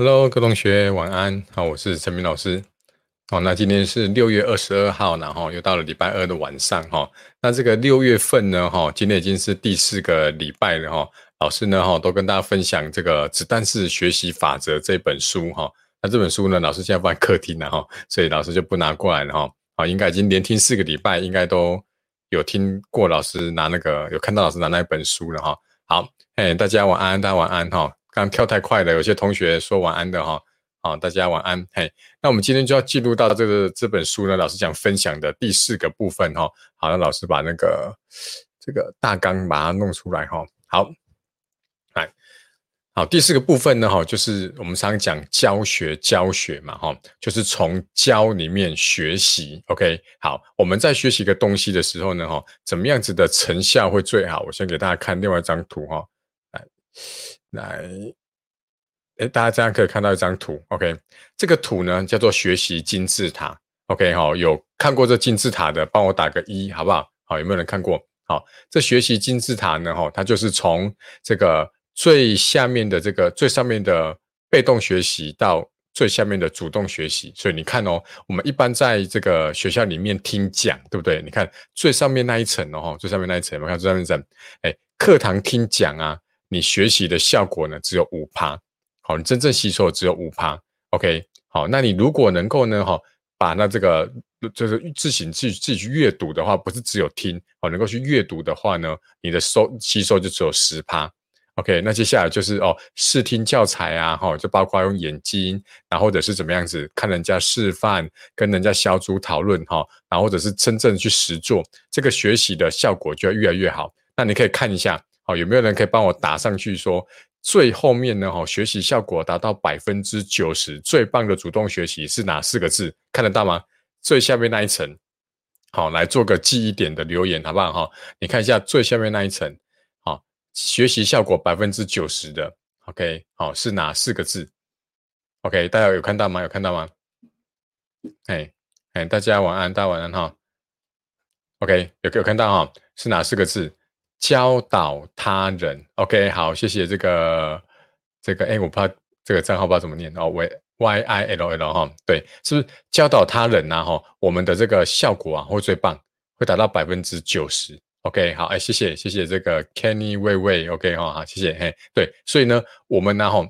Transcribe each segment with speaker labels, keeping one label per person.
Speaker 1: Hello，各位同学晚安。好，我是陈明老师。好，那今天是六月二十二号，然后又到了礼拜二的晚上哈。那这个六月份呢，哈，今天已经是第四个礼拜了哈。老师呢，哈，都跟大家分享这个《子弹式学习法则》这本书哈。那这本书呢，老师现在放在客厅了哈，所以老师就不拿过来了哈。好，应该已经连听四个礼拜，应该都有听过老师拿那个，有看到老师拿那一本书了哈。好，哎，大家晚安，大家晚安哈。刚跳太快了，有些同学说晚安的哈，好，大家晚安。嘿，那我们今天就要进入到这个这本书呢，老师讲分享的第四个部分哈。好，那老师把那个这个大纲把它弄出来哈。好，来，好，第四个部分呢哈，就是我们常讲教学教学嘛哈，就是从教里面学习。OK，好，我们在学习一个东西的时候呢哈，怎么样子的成效会最好？我先给大家看另外一张图哈，来。来，哎，大家这样可以看到一张图，OK，这个图呢叫做学习金字塔，OK 哈，有看过这金字塔的，帮我打个一，好不好？好，有没有人看过？好，这学习金字塔呢，哈，它就是从这个最下面的这个最上面的被动学习到最下面的主动学习，所以你看哦，我们一般在这个学校里面听讲，对不对？你看最上面那一层哦，最上面那一层，我看最上面一层，哎，课堂听讲啊。你学习的效果呢，只有五趴，好，你真正吸收的只有五趴，OK，好，那你如果能够呢，哈，把那这个就是自行自自己去阅读的话，不是只有听，哦，能够去阅读的话呢，你的收吸收就只有十趴，OK，那接下来就是哦，视听教材啊，哈，就包括用眼睛，然后或者是怎么样子看人家示范，跟人家小组讨论，哈，然后或者是真正去实做，这个学习的效果就要越来越好。那你可以看一下。好，有没有人可以帮我打上去说最后面呢？哈，学习效果达到百分之九十，最棒的主动学习是哪四个字？看得到吗？最下面那一层，好，来做个记忆点的留言，好不好？哈，你看一下最下面那一层，好，学习效果百分之九十的，OK，好，是哪四个字？OK，大家有看到吗？有看到吗？哎哎，大家晚安，大家晚安哈。OK，有有看到哈？是哪四个字？教导他人，OK，好，谢谢这个这个，哎，我怕这个账号不知道怎么念哦，Y Y I L L 哈，对，是不是教导他人呐？哈，我们的这个效果啊会最棒，会达到百分之九十，OK，好，哎，谢谢谢谢这个 Kenny 魏魏，OK 哈，好，谢谢，嘿，对，所以呢，我们呢哈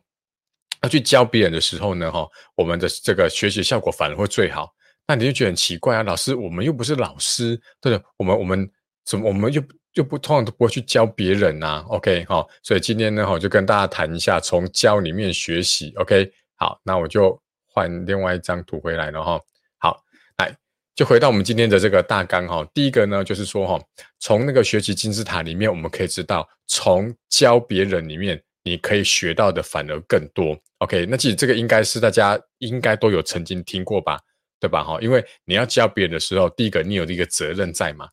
Speaker 1: 要去教别人的时候呢哈，我们的这个学习效果反而会最好。那你就觉得很奇怪啊，老师，我们又不是老师，对不对？我们我们怎么我们就？就不通常都不会去教别人呐，OK 哈，所以今天呢，我就跟大家谈一下从教里面学习，OK 好，那我就换另外一张图回来了哈，好，来就回到我们今天的这个大纲哈，第一个呢就是说哈，从那个学习金字塔里面，我们可以知道，从教别人里面，你可以学到的反而更多，OK，那其实这个应该是大家应该都有曾经听过吧，对吧哈？因为你要教别人的时候，第一个你有一个责任在嘛。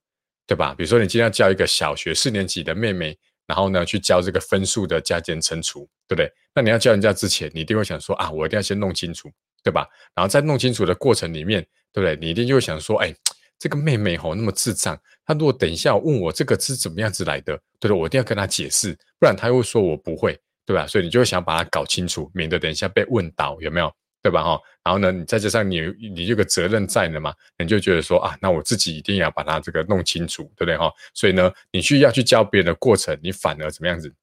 Speaker 1: 对吧？比如说，你今天要教一个小学四年级的妹妹，然后呢，去教这个分数的加减乘除，对不对？那你要教人家之前，你一定会想说啊，我一定要先弄清楚，对吧？然后在弄清楚的过程里面，对不对？你一定就会想说，哎，这个妹妹吼那么智障，她如果等一下问我这个是怎么样子来的，对不对？我一定要跟她解释，不然她会说我不会，对吧？所以你就会想把它搞清楚，免得等一下被问倒，有没有？对吧？哈，然后呢，你再加上你你这个责任在呢嘛，你就觉得说啊，那我自己一定要把它这个弄清楚，对不对？哈，所以呢，你需要去教别人的过程，你反而怎么样子，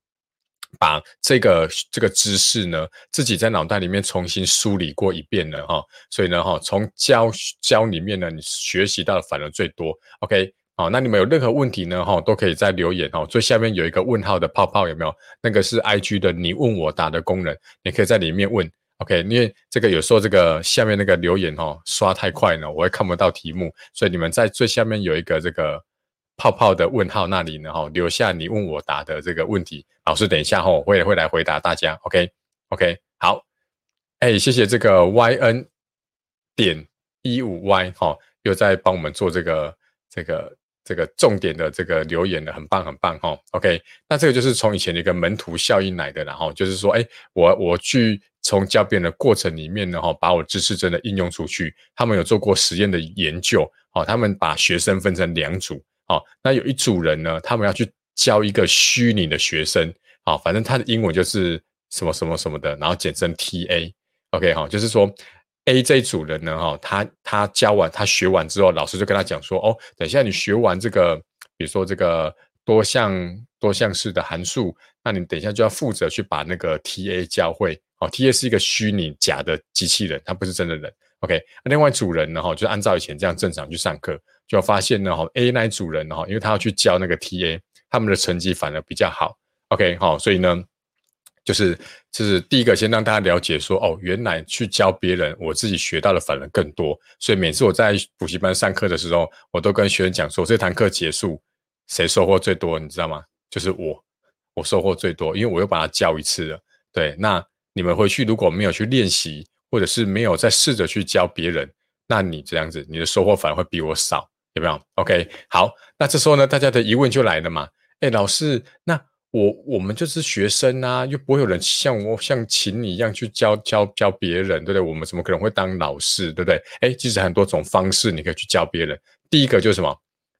Speaker 1: 把这个这个知识呢，自己在脑袋里面重新梳理过一遍了哈。所以呢，哈，从教教里面呢，你学习到的反而最多。OK，好，那你们有任何问题呢？哈，都可以在留言哦。最下面有一个问号的泡泡，有没有？那个是 IG 的你问我答的功能，你可以在里面问。OK，因为这个有时候这个下面那个留言哦刷太快呢，我会看不到题目，所以你们在最下面有一个这个泡泡的问号那里呢哈，留下你问我答的这个问题，老师等一下哈会会来回答大家。OK，OK，好，哎，谢谢这个 YN 点一五 Y 哈，又在帮我们做这个这个这个重点的这个留言的，很棒很棒哈。OK，那这个就是从以前的一个门徒效应来的，然后就是说，哎，我我去。从教别人的过程里面呢，哈，把我知识真的应用出去。他们有做过实验的研究，哦，他们把学生分成两组，哦，那有一组人呢，他们要去教一个虚拟的学生，哦，反正他的英文就是什么什么什么的，然后简称 T A，OK 哈，就是说 A 这一组人呢哈，他他教完他学完之后，老师就跟他讲说，哦，等一下你学完这个，比如说这个多项多项式的函数，那你等一下就要负责去把那个 TA 教会。哦，TA 是一个虚拟假的机器人，它不是真的人。OK，另外一组人呢哈，就按照以前这样正常去上课，就发现呢哈，A 那一组人哈，因为他要去教那个 TA，他们的成绩反而比较好。OK，好，所以呢。就是就是第一个，先让大家了解说，哦，原来去教别人，我自己学到的反而更多。所以每次我在补习班上课的时候，我都跟学生讲说，这堂课结束，谁收获最多，你知道吗？就是我，我收获最多，因为我又把它教一次了。对，那你们回去如果没有去练习，或者是没有再试着去教别人，那你这样子，你的收获反而会比我少，有没有？OK，好，那这时候呢，大家的疑问就来了嘛？哎，老师，那。我我们就是学生啊，又不会有人像我像请你一样去教教教别人，对不对？我们怎么可能会当老师，对不对？哎，其实很多种方式你可以去教别人。第一个就是什么？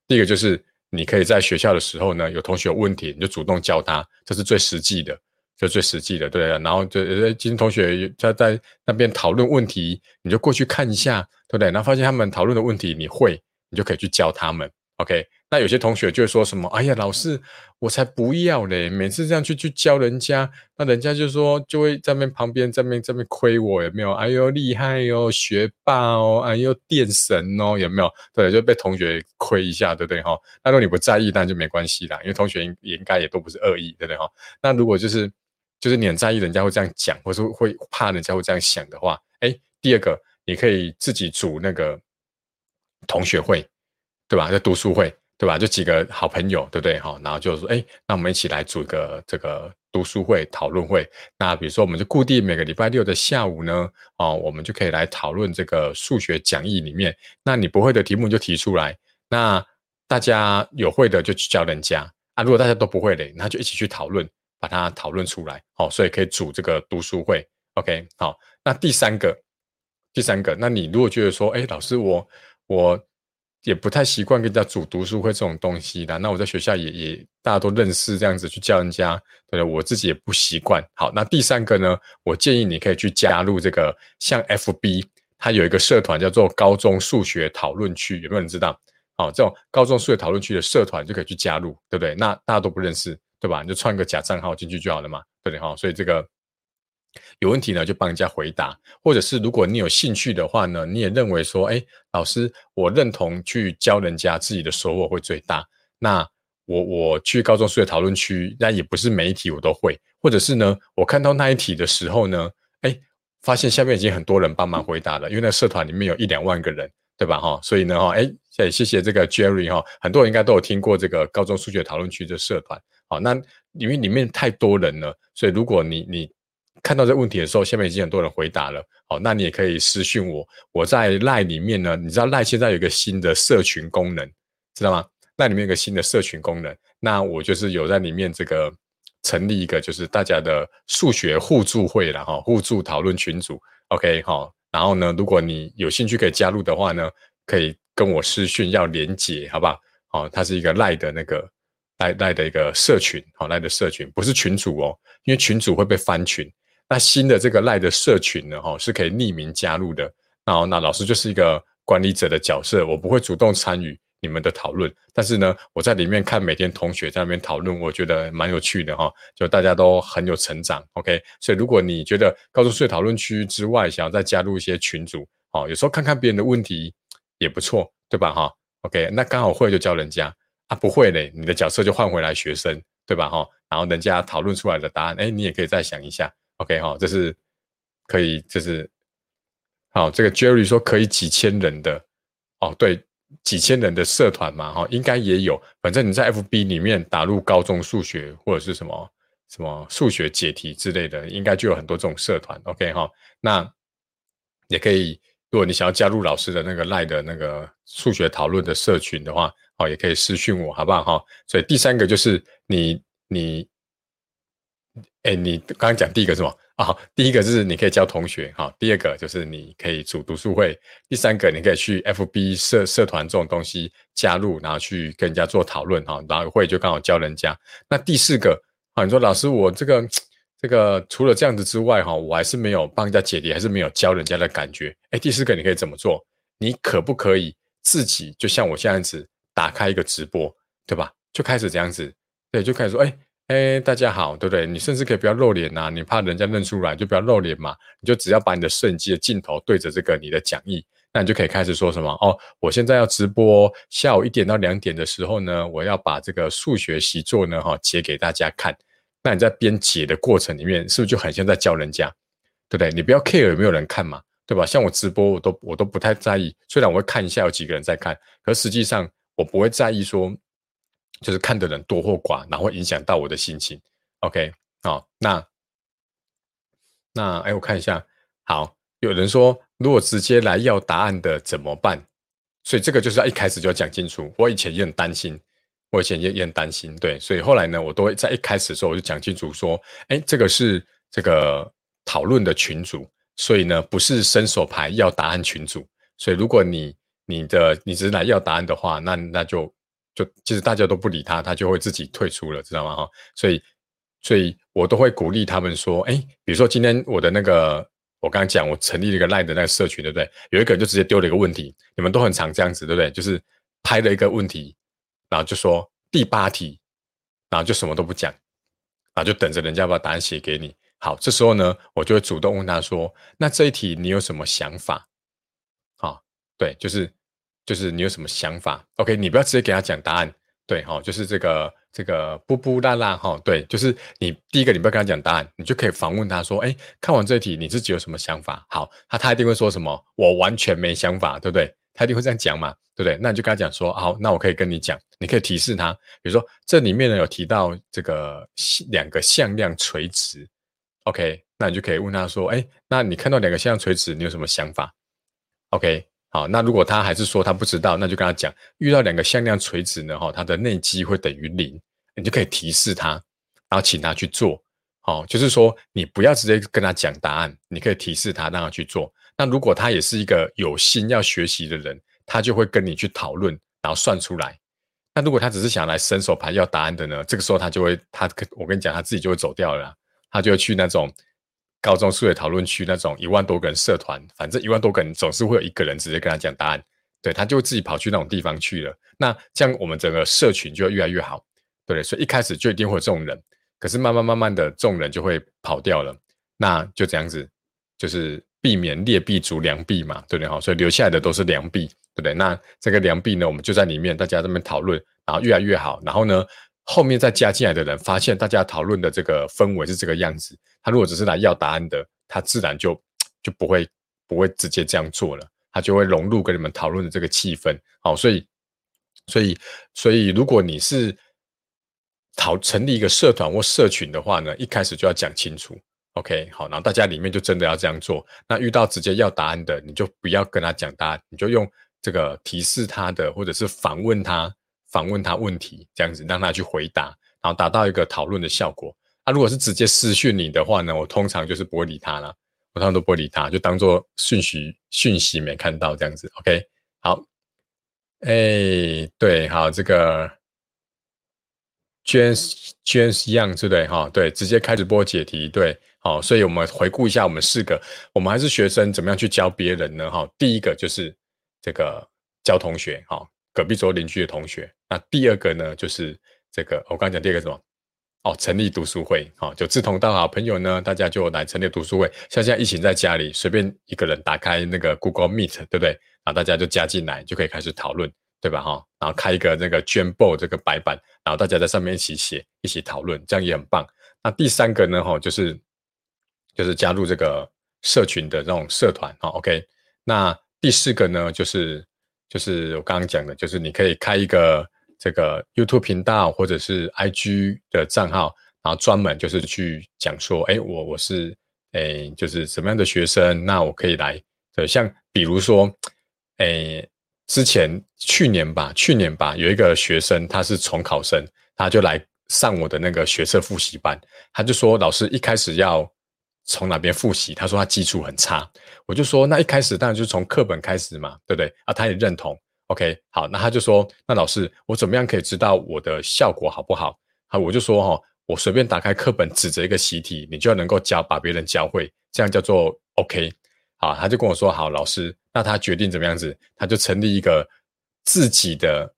Speaker 1: 第一个就是你可以在学校的时候呢，有同学有问题，你就主动教他，这是最实际的，就最实际的，对然后就今天同学在在那边讨论问题，你就过去看一下，对不对？然后发现他们讨论的问题你会，你就可以去教他们。OK。那有些同学就会说什么：“哎呀，老师，我才不要嘞！每次这样去去教人家，那人家就说就会在那旁边在那在那亏我有没有？哎呦，厉害哟，学霸哦，哎呦，电神哦，有没有？对，就被同学亏一下，对不对哈？那如果你不在意，那就没关系啦，因为同学应应该也都不是恶意，对不对哈？那如果就是就是你很在意人家会这样讲，或是会怕人家会这样想的话，哎，第二个你可以自己组那个同学会，对吧？在读书会。对吧？就几个好朋友，对不对？哈，然后就说，哎，那我们一起来组一个这个读书会、讨论会。那比如说，我们就固定每个礼拜六的下午呢，哦，我们就可以来讨论这个数学讲义里面。那你不会的题目就提出来，那大家有会的就去教人家啊。如果大家都不会的，那就一起去讨论，把它讨论出来。哦，所以可以组这个读书会。OK，好。那第三个，第三个，那你如果觉得说，哎，老师，我我。也不太习惯跟人家组读书会这种东西的，那我在学校也也大家都认识这样子去教人家，对我自己也不习惯。好，那第三个呢，我建议你可以去加入这个像 FB，它有一个社团叫做高中数学讨论区，有没有人知道？好，这种高中数学讨论区的社团就可以去加入，对不对？那大家都不认识，对吧？你就创个假账号进去就好了嘛，对不对？哈，所以这个。有问题呢，就帮人家回答，或者是如果你有兴趣的话呢，你也认为说，哎，老师，我认同去教人家，自己的收获会最大。那我我去高中数学讨论区，那也不是每一题我都会，或者是呢，我看到那一题的时候呢，哎，发现下面已经很多人帮忙回答了，因为那社团里面有一两万个人，对吧？哈，所以呢，哈，哎，谢谢这个 Jerry 哈，很多人应该都有听过这个高中数学讨论区的社团。好，那因为里面太多人了，所以如果你你。看到这问题的时候，下面已经很多人回答了。好，那你也可以私讯我。我在赖里面呢，你知道赖现在有一个新的社群功能，知道吗？赖里面有个新的社群功能，那我就是有在里面这个成立一个，就是大家的数学互助会了哈，互助讨论群组。OK 好，然后呢，如果你有兴趣可以加入的话呢，可以跟我私讯要连接，好不好？好，它是一个赖的那个赖赖的一个社群，好赖的社群不是群主哦，因为群主会被翻群。那新的这个赖的社群呢，哈，是可以匿名加入的。然后，那老师就是一个管理者的角色，我不会主动参与你们的讨论。但是呢，我在里面看每天同学在那边讨论，我觉得蛮有趣的哈。就大家都很有成长，OK。所以，如果你觉得高中数学讨论区之外，想要再加入一些群组，哦，有时候看看别人的问题也不错，对吧？哈，OK。那刚好会就教人家啊，不会嘞，你的角色就换回来学生，对吧？哈，然后人家讨论出来的答案，哎，你也可以再想一下。OK 哈，这是可以，这是好。这个 Jerry 说可以几千人的哦，对，几千人的社团嘛，哈，应该也有。反正你在 FB 里面打入高中数学或者是什么什么数学解题之类的，应该就有很多这种社团。OK 哈，那也可以，如果你想要加入老师的那个赖的那个数学讨论的社群的话，哦，也可以私讯我，好不好哈？所以第三个就是你你。哎，你刚刚讲第一个是什么啊？第一个就是你可以教同学哈，第二个就是你可以组读书会，第三个你可以去 FB 社社团这种东西加入，然后去跟人家做讨论哈，然后会就刚好教人家。那第四个啊，你说老师我这个这个除了这样子之外，哈，我还是没有帮人家解题，还是没有教人家的感觉。哎，第四个你可以怎么做？你可不可以自己就像我这样子打开一个直播，对吧？就开始这样子，对，就开始说，哎哎，大家好，对不对？你甚至可以不要露脸呐，你怕人家认出来，就不要露脸嘛。你就只要把你的摄影机的镜头对着这个你的讲义，那你就可以开始说什么哦。我现在要直播，下午一点到两点的时候呢，我要把这个数学习作呢哈解给大家看。那你在编解的过程里面，是不是就很像在教人家，对不对？你不要 care 有没有人看嘛，对吧？像我直播，我都我都不太在意，虽然我会看一下有几个人在看，可实际上我不会在意说，就是看的人多或寡，然后影响到我的心情。OK，好，那那哎，我看一下，好，有人说如果直接来要答案的怎么办？所以这个就是要一开始就要讲清楚。我以前也很担心。我以前也也很担心，对，所以后来呢，我都会在一开始的时候我就讲清楚说，哎，这个是这个讨论的群组，所以呢，不是伸手牌要答案群组，所以如果你你的你只是来要答案的话，那那就就其实大家都不理他，他就会自己退出了，知道吗？哈，所以所以我都会鼓励他们说，哎，比如说今天我的那个我刚刚讲我成立了一个赖的那个社群，对不对？有一个人就直接丢了一个问题，你们都很常这样子，对不对？就是拍了一个问题。然后就说第八题，然后就什么都不讲，然后就等着人家把答案写给你。好，这时候呢，我就会主动问他说：“那这一题你有什么想法？”好，对，就是就是你有什么想法？OK，你不要直接给他讲答案。对，哈，就是这个这个布布拉拉哈，对，就是你第一个你不要跟他讲答案，你就可以反问他说：“哎，看完这题你自己有什么想法？”好，他他一定会说什么：“我完全没想法，对不对？”他一定会这样讲嘛。对不对？那你就跟他讲说，好，那我可以跟你讲，你可以提示他，比如说这里面呢有提到这个两个向量垂直，OK，那你就可以问他说，哎，那你看到两个向量垂直，你有什么想法？OK，好，那如果他还是说他不知道，那就跟他讲，遇到两个向量垂直呢，哈，它的内积会等于零，你就可以提示他，然后请他去做，好，就是说你不要直接跟他讲答案，你可以提示他让他去做。那如果他也是一个有心要学习的人。他就会跟你去讨论，然后算出来。那如果他只是想来伸手牌要答案的呢？这个时候他就会，他我跟你讲，他自己就会走掉了。他就会去那种高中数学讨论区那种一万多个人社团，反正一万多个人总是会有一个人直接跟他讲答案。对他就自己跑去那种地方去了。那这样我们整个社群就会越来越好，对所以一开始就一定会有这种人，可是慢慢慢慢的，这种人就会跑掉了。那就这样子，就是避免劣币逐良币嘛，对不对？好，所以留下来的都是良币。对不对？那这个良币呢，我们就在里面，大家这边讨论，然后越来越好。然后呢，后面再加进来的人发现，大家讨论的这个氛围是这个样子。他如果只是来要答案的，他自然就就不会不会直接这样做了，他就会融入跟你们讨论的这个气氛。好，所以所以所以，如果你是讨成立一个社团或社群的话呢，一开始就要讲清楚。OK，好，然后大家里面就真的要这样做。那遇到直接要答案的，你就不要跟他讲答案，你就用。这个提示他的，或者是反问他，反问他问题，这样子让他去回答，然后达到一个讨论的效果。啊如果是直接私讯你的话呢，我通常就是不会理他了，我通常都不会理他，就当做讯息讯息没看到这样子。OK，好，哎，对，好，这个 James James Young 对不对？哈，对，直接开直播解题，对，好，所以我们回顾一下，我们四个，我们还是学生，怎么样去教别人呢？哈，第一个就是。这个教同学，哈，隔壁桌邻居的同学。那第二个呢，就是这个我刚讲第二个什么？哦，成立读书会，哈，就志同道合朋友呢，大家就来成立读书会。像现在疫情在家里，随便一个人打开那个 Google Meet，对不对？然后大家就加进来，就可以开始讨论，对吧？哈，然后开一个那个 Jamboard 这个白板，然后大家在上面一起写，一起讨论，这样也很棒。那第三个呢，哈，就是就是加入这个社群的这种社团，哈，OK，那。第四个呢，就是就是我刚刚讲的，就是你可以开一个这个 YouTube 频道或者是 IG 的账号，然后专门就是去讲说，哎，我我是哎，就是什么样的学生，那我可以来。对，像比如说，哎，之前去年吧，去年吧，有一个学生他是重考生，他就来上我的那个学测复习班，他就说老师一开始要。从哪边复习？他说他基础很差，我就说那一开始当然就从课本开始嘛，对不对？啊，他也认同。OK，好，那他就说，那老师我怎么样可以知道我的效果好不好？好，我就说哈，我随便打开课本，指着一个习题，你就要能够教，把别人教会，这样叫做 OK。好，他就跟我说：“好，老师，那他决定怎么样子？他就成立一个自己的，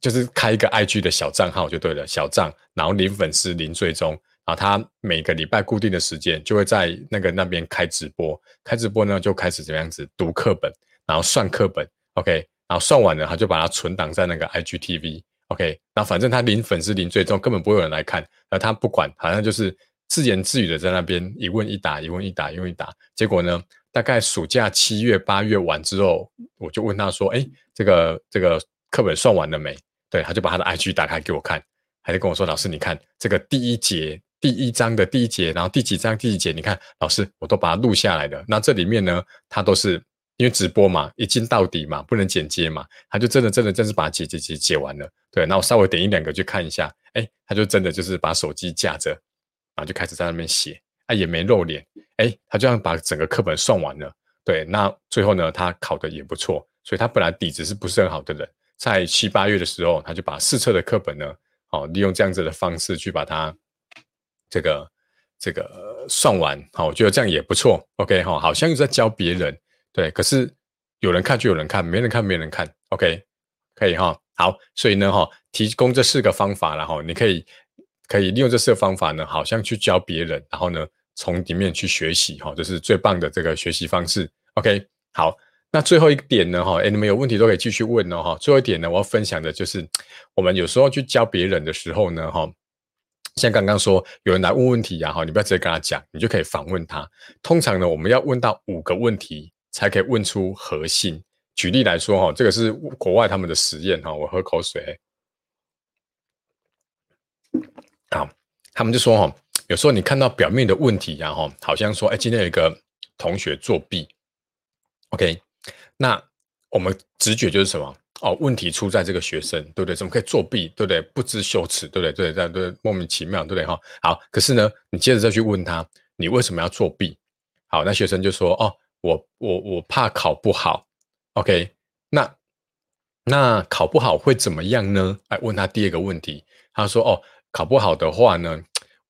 Speaker 1: 就是开一个 IG 的小账号就对了，小账，然后零粉丝、零追踪。然后他每个礼拜固定的时间就会在那个那边开直播，开直播呢就开始怎么样子读课本，然后算课本，OK，然后算完了，他就把它存档在那个 IGTV。” OK，那反正他零粉丝零追踪，根本不会有人来看，而他不管，好像就是自言自语的在那边一问一答，一问一答，一问一答。结果呢，大概暑假七月八月完之后，我就问他说：“哎，这个这个课本算完了没？”对，他就把他的 IG 打开给我看，还在跟我说：“老师，你看这个第一节第一章的第一节，然后第几章第几节，你看老师我都把它录下来的。那这里面呢，它都是。”因为直播嘛，一镜到底嘛，不能剪接嘛，他就真的真的真是把解解解解完了。对，那我稍微点一两个去看一下，哎，他就真的就是把手机架着，然后就开始在那边写，啊，也没露脸，哎，他就这样把整个课本算完了。对，那最后呢，他考的也不错，所以他本来底子是不是很好的人，在七八月的时候，他就把试册的课本呢，哦，利用这样子的方式去把它这个这个算完，好，我觉得这样也不错。OK 哈，好像又在教别人。对，可是有人看就有人看，没人看没人看，OK，可以哈。好，所以呢哈，提供这四个方法，然后你可以可以利用这四个方法呢，好像去教别人，然后呢从里面去学习哈，这是最棒的这个学习方式。OK，好，那最后一点呢哈，哎，你们有问题都可以继续问哦哈。最后一点呢，我要分享的就是我们有时候去教别人的时候呢哈，像刚刚说有人来问问题呀哈，你不要直接跟他讲，你就可以反问他。通常呢，我们要问到五个问题。才可以问出核心。举例来说，哈，这个是国外他们的实验，哈，我喝口水。好，他们就说，哈，有时候你看到表面的问题，然后好像说，哎，今天有一个同学作弊，OK，那我们直觉就是什么？哦，问题出在这个学生，对不对？怎么可以作弊，对不对？不知羞耻，对不对？对对对，莫名其妙，对不对？哈，好，可是呢，你接着再去问他，你为什么要作弊？好，那学生就说，哦。我我我怕考不好，OK？那那考不好会怎么样呢？哎，问他第二个问题，他说：“哦，考不好的话呢，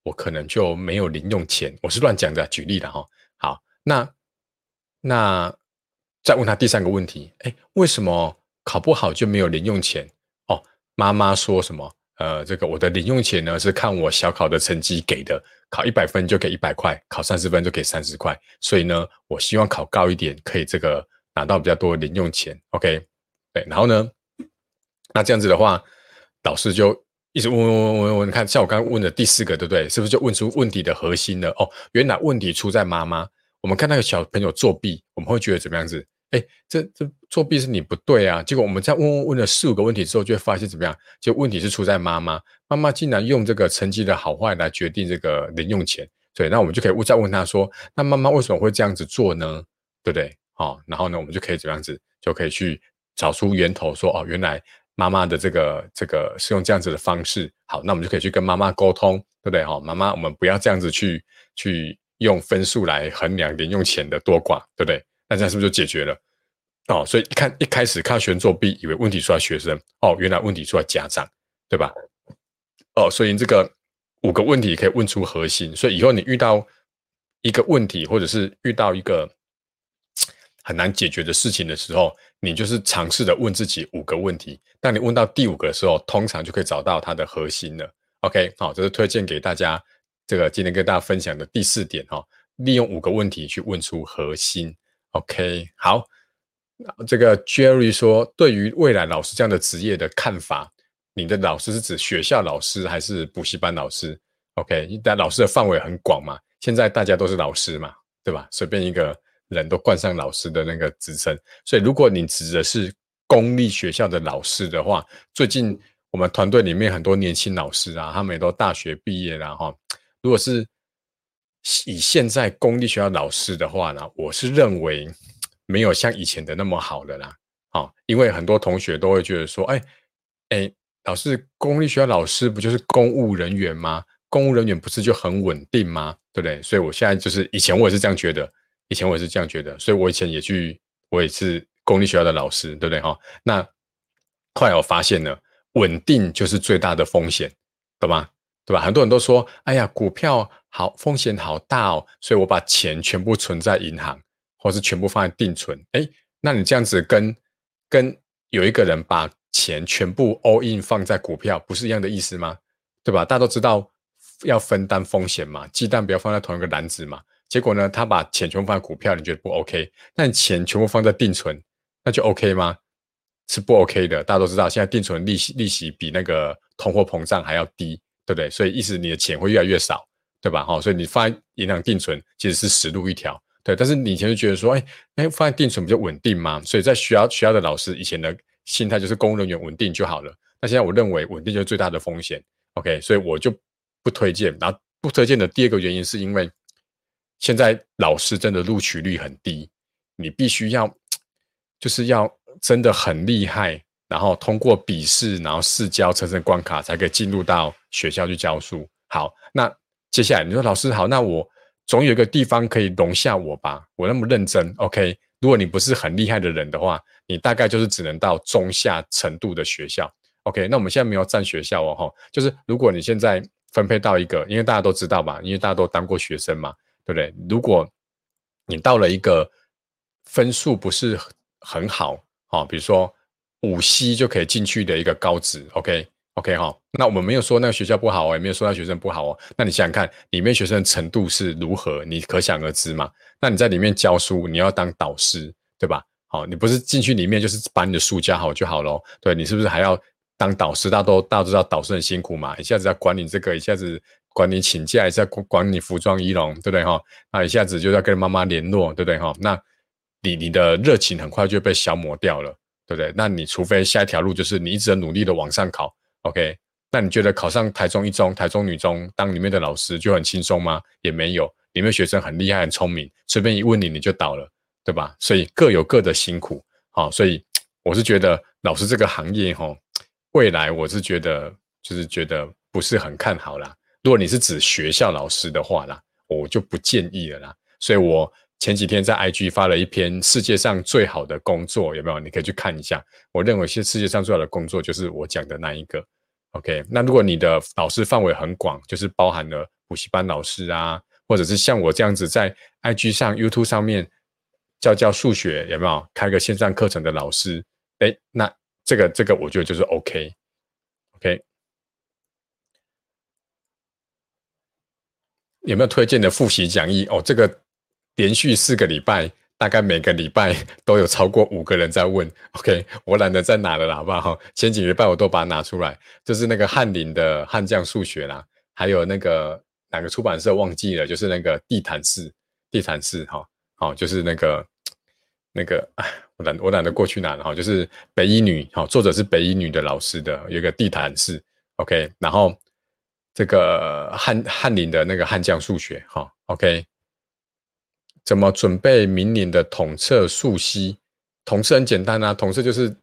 Speaker 1: 我可能就没有零用钱。”我是乱讲的，举例的哈。好，那那再问他第三个问题，哎，为什么考不好就没有零用钱？哦，妈妈说什么？呃，这个我的零用钱呢是看我小考的成绩给的，考一百分就给一百块，考三十分就给三十块，所以呢，我希望考高一点，可以这个拿到比较多的零用钱。OK，对，然后呢，那这样子的话，老师就一直问问问问问，你看像我刚刚问的第四个，对不对？是不是就问出问题的核心了？哦，原来问题出在妈妈。我们看那个小朋友作弊，我们会觉得怎么样子？哎，这这作弊是你不对啊！结果我们在问问问了四五个问题之后，就会发现怎么样？就问题是出在妈妈，妈妈竟然用这个成绩的好坏来决定这个零用钱。对，那我们就可以再问他说：那妈妈为什么会这样子做呢？对不对？好，然后呢，我们就可以怎样子，就可以去找出源头，说哦，原来妈妈的这个这个是用这样子的方式。好，那我们就可以去跟妈妈沟通，对不对？好，妈妈，我们不要这样子去去用分数来衡量零用钱的多寡，对不对？那这样是不是就解决了？哦，所以一看一开始看到学生作弊，以为问题出在学生，哦，原来问题出在家长，对吧？哦，所以这个五个问题可以问出核心。所以以后你遇到一个问题，或者是遇到一个很难解决的事情的时候，你就是尝试的问自己五个问题。当你问到第五个的时候，通常就可以找到它的核心了。OK，好，这是推荐给大家这个今天跟大家分享的第四点哈，利用五个问题去问出核心。OK，好，这个 Jerry 说，对于未来老师这样的职业的看法，你的老师是指学校老师还是补习班老师？OK，但老师的范围很广嘛，现在大家都是老师嘛，对吧？随便一个人都冠上老师的那个职称，所以如果你指的是公立学校的老师的话，最近我们团队里面很多年轻老师啊，他们也都大学毕业了哈，如果是。以现在公立学校老师的话呢，我是认为没有像以前的那么好了啦。好，因为很多同学都会觉得说，哎哎，老师，公立学校老师不就是公务人员吗？公务人员不是就很稳定吗？对不对？所以我现在就是以前我也是这样觉得，以前我也是这样觉得，所以我以前也去，我也是公立学校的老师，对不对？哈，那后来我发现了，稳定就是最大的风险，懂吗？对吧？很多人都说，哎呀，股票好风险好大哦，所以我把钱全部存在银行，或是全部放在定存。哎，那你这样子跟跟有一个人把钱全部 all in 放在股票，不是一样的意思吗？对吧？大家都知道要分担风险嘛，鸡蛋不要放在同一个篮子嘛。结果呢，他把钱全部放在股票，你觉得不 OK？但钱全部放在定存，那就 OK 吗？是不 OK 的。大家都知道，现在定存利息利息比那个通货膨胀还要低。对不对？所以意思你的钱会越来越少，对吧？哈，所以你放在银行定存其实是死路一条，对。但是你以前就觉得说，哎哎，放在定存不就稳定吗？所以在学校学校的老师以前的心态就是公务人员稳定就好了。那现在我认为稳定就是最大的风险，OK？所以我就不推荐。然后不推荐的第二个原因是因为现在老师真的录取率很低，你必须要就是要真的很厉害。然后通过笔试，然后试教层层关卡，才可以进入到学校去教书。好，那接下来你说老师好，那我总有一个地方可以容下我吧？我那么认真，OK？如果你不是很厉害的人的话，你大概就是只能到中下程度的学校，OK？那我们现在没有占学校哦，哈，就是如果你现在分配到一个，因为大家都知道嘛，因为大家都当过学生嘛，对不对？如果你到了一个分数不是很好，哦，比如说。五 C 就可以进去的一个高职，OK OK 哈，那我们没有说那个学校不好哦，也没有说那学生不好哦。那你想想看，里面学生的程度是如何，你可想而知嘛。那你在里面教书，你要当导师，对吧？好，你不是进去里面就是把你的书教好就好咯。对你是不是还要当导师？大家都大家都知道导师很辛苦嘛，一下子要管你这个，一下子管你请假，一下管管你服装仪容，对不对哈？那一下子就要跟妈妈联络，对不对哈？那你你的热情很快就被消磨掉了。对不对？那你除非下一条路就是你一直努力的往上考，OK？那你觉得考上台中一中、台中女中当里面的老师就很轻松吗？也没有，里面学生很厉害、很聪明，随便一问你你就倒了，对吧？所以各有各的辛苦，好，所以我是觉得老师这个行业哈，未来我是觉得就是觉得不是很看好啦。如果你是指学校老师的话啦，我就不建议了啦。所以我。前几天在 IG 发了一篇世界上最好的工作，有没有？你可以去看一下。我认为是世界上最好的工作就是我讲的那一个。OK，那如果你的老师范围很广，就是包含了补习班老师啊，或者是像我这样子在 IG 上、YouTube 上面教教数学，有没有？开个线上课程的老师，哎，那这个这个我觉得就是 OK。OK，有没有推荐的复习讲义？哦，这个。连续四个礼拜，大概每个礼拜都有超过五个人在问。OK，我懒得再拿了啦，好不好？前几个礼拜我都把它拿出来，就是那个翰林的悍将数学啦，还有那个哪个出版社忘记了，就是那个地毯式，地毯式哈，好，就是那个那个，我懒我懒得过去拿了哈，就是北一女，好，作者是北一女的老师的，有个地毯式，OK，然后这个翰翰林的那个悍将数学，哈，OK。怎么准备明年的统测数析？统测很简单啊，统测就是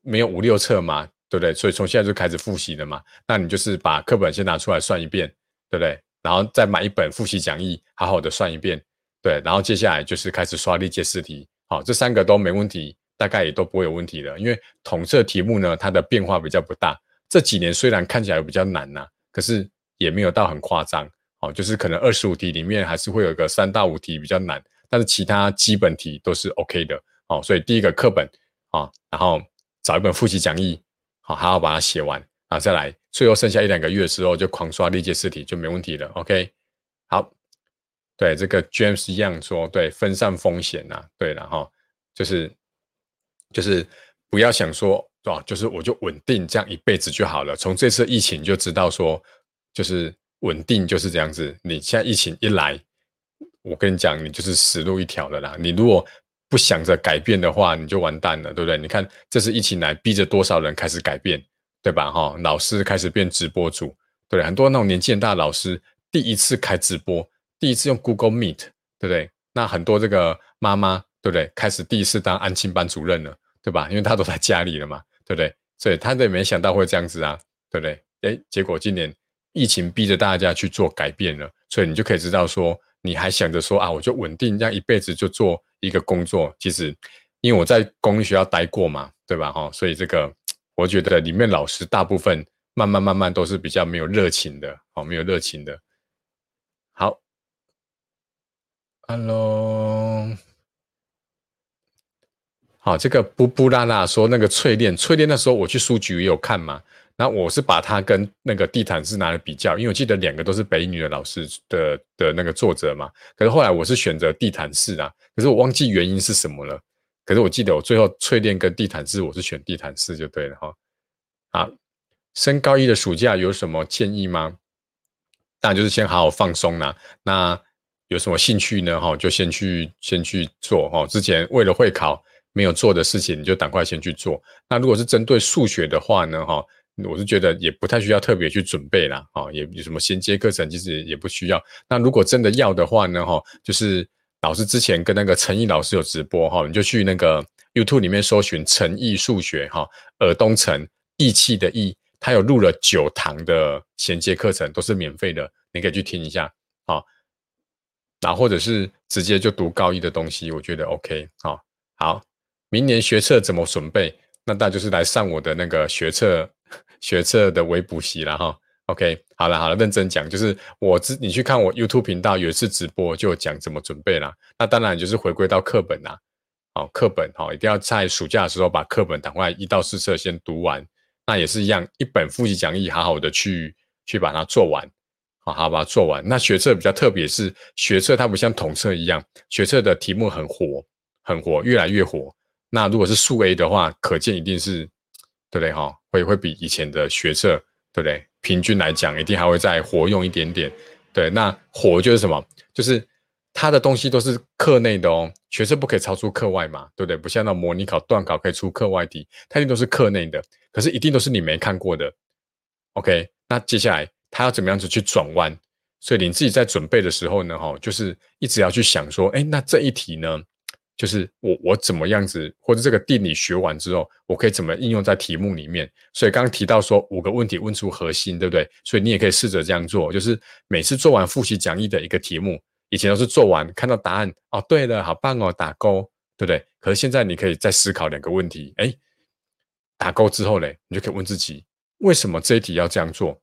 Speaker 1: 没有五六册嘛，对不对？所以从现在就开始复习了嘛。那你就是把课本先拿出来算一遍，对不对？然后再买一本复习讲义，好好的算一遍，对。然后接下来就是开始刷历届试题，好，这三个都没问题，大概也都不会有问题的。因为统测题目呢，它的变化比较不大。这几年虽然看起来比较难呐，可是也没有到很夸张。哦，就是可能二十五题里面还是会有个三到五题比较难，但是其他基本题都是 OK 的。哦，所以第一个课本啊，然后找一本复习讲义，好，好好把它写完，啊再来，最后剩下一两个月的时候就狂刷历届试题就没问题了。OK，好，对这个 James 一样说，对分散风险呐，对了哈，就是就是不要想说哦，就是我就稳定这样一辈子就好了。从这次疫情就知道说，就是。稳定就是这样子。你现在疫情一来，我跟你讲，你就是死路一条了啦。你如果不想着改变的话，你就完蛋了，对不对？你看，这次疫情来，逼着多少人开始改变，对吧？哈，老师开始变直播主，对很多那种年纪大的老师，第一次开直播，第一次用 Google Meet，对不对？那很多这个妈妈，对不对？开始第一次当安亲班主任了，对吧？因为他都在家里了嘛，对不对？所以他也没想到会这样子啊，对不对？哎，结果今年。疫情逼着大家去做改变了，所以你就可以知道说，你还想着说啊，我就稳定这样一辈子就做一个工作。其实，因为我在公立学校待过嘛，对吧？哈，所以这个我觉得里面老师大部分慢慢慢慢都是比较没有热情的，哦，没有热情的。好，Hello，好，这个布布拉拉说那个淬炼，淬炼那时候我去书局也有看嘛，然后我是把它跟那个地毯式拿来比较，因为我记得两个都是北女的老师的的那个作者嘛，可是后来我是选择地毯式啊，可是我忘记原因是什么了，可是我记得我最后淬炼跟地毯式我是选地毯式就对了哈，好。升高一的暑假有什么建议吗？当然就是先好好放松啦。那有什么兴趣呢？哈，就先去先去做哈。之前为了会考没有做的事情，你就赶快先去做。那如果是针对数学的话呢？哈，我是觉得也不太需要特别去准备啦。哈，也有什么衔接课程，其实也不需要。那如果真的要的话呢？哈，就是老师之前跟那个陈毅老师有直播哈，你就去那个 YouTube 里面搜寻陈毅数学哈，尔东陈义气的义。他有录了九堂的衔接课程，都是免费的，你可以去听一下，好，那或者是直接就读高一的东西，我觉得 OK，好，好，明年学测怎么准备？那大家就是来上我的那个学测 学测的微补习了哈，OK，好了好了，认真讲，就是我之你去看我 YouTube 频道有一次直播就讲怎么准备啦，那当然就是回归到课本啦，好，课本好，一定要在暑假的时候把课本赶快一到四册先读完。那也是一样，一本复习讲义，好好的去去把它做完，好好把它做完。那学测比较特别，是学测它不像统测一样，学测的题目很活，很活，越来越活。那如果是数 A 的话，可见一定是，对不对哈？会会比以前的学测，对不对？平均来讲，一定还会再活用一点点。对，那活就是什么？就是它的东西都是课内的哦，学测不可以超出课外嘛，对不对？不像那模拟考、段考可以出课外题，它一定都是课内的。可是一定都是你没看过的，OK？那接下来他要怎么样子去转弯？所以你自己在准备的时候呢，哈，就是一直要去想说，哎，那这一题呢，就是我我怎么样子，或者这个定理学完之后，我可以怎么应用在题目里面？所以刚刚提到说五个问题问出核心，对不对？所以你也可以试着这样做，就是每次做完复习讲义的一个题目，以前都是做完看到答案，哦，对了，好棒哦，打勾，对不对？可是现在你可以再思考两个问题，哎。打勾之后嘞，你就可以问自己，为什么这一题要这样做？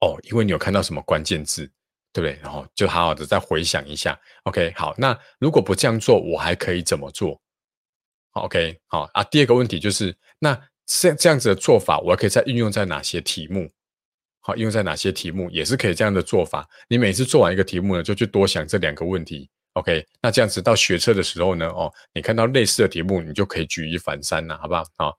Speaker 1: 哦，因为你有看到什么关键字，对不对？然后就好好的再回想一下。OK，好，那如果不这样做，我还可以怎么做？OK，好啊。第二个问题就是，那这这样子的做法，我还可以再运用在哪些题目？好，应用在哪些题目也是可以这样的做法。你每次做完一个题目呢，就去多想这两个问题。OK，那这样子到学车的时候呢，哦，你看到类似的题目，你就可以举一反三了，好不好？好。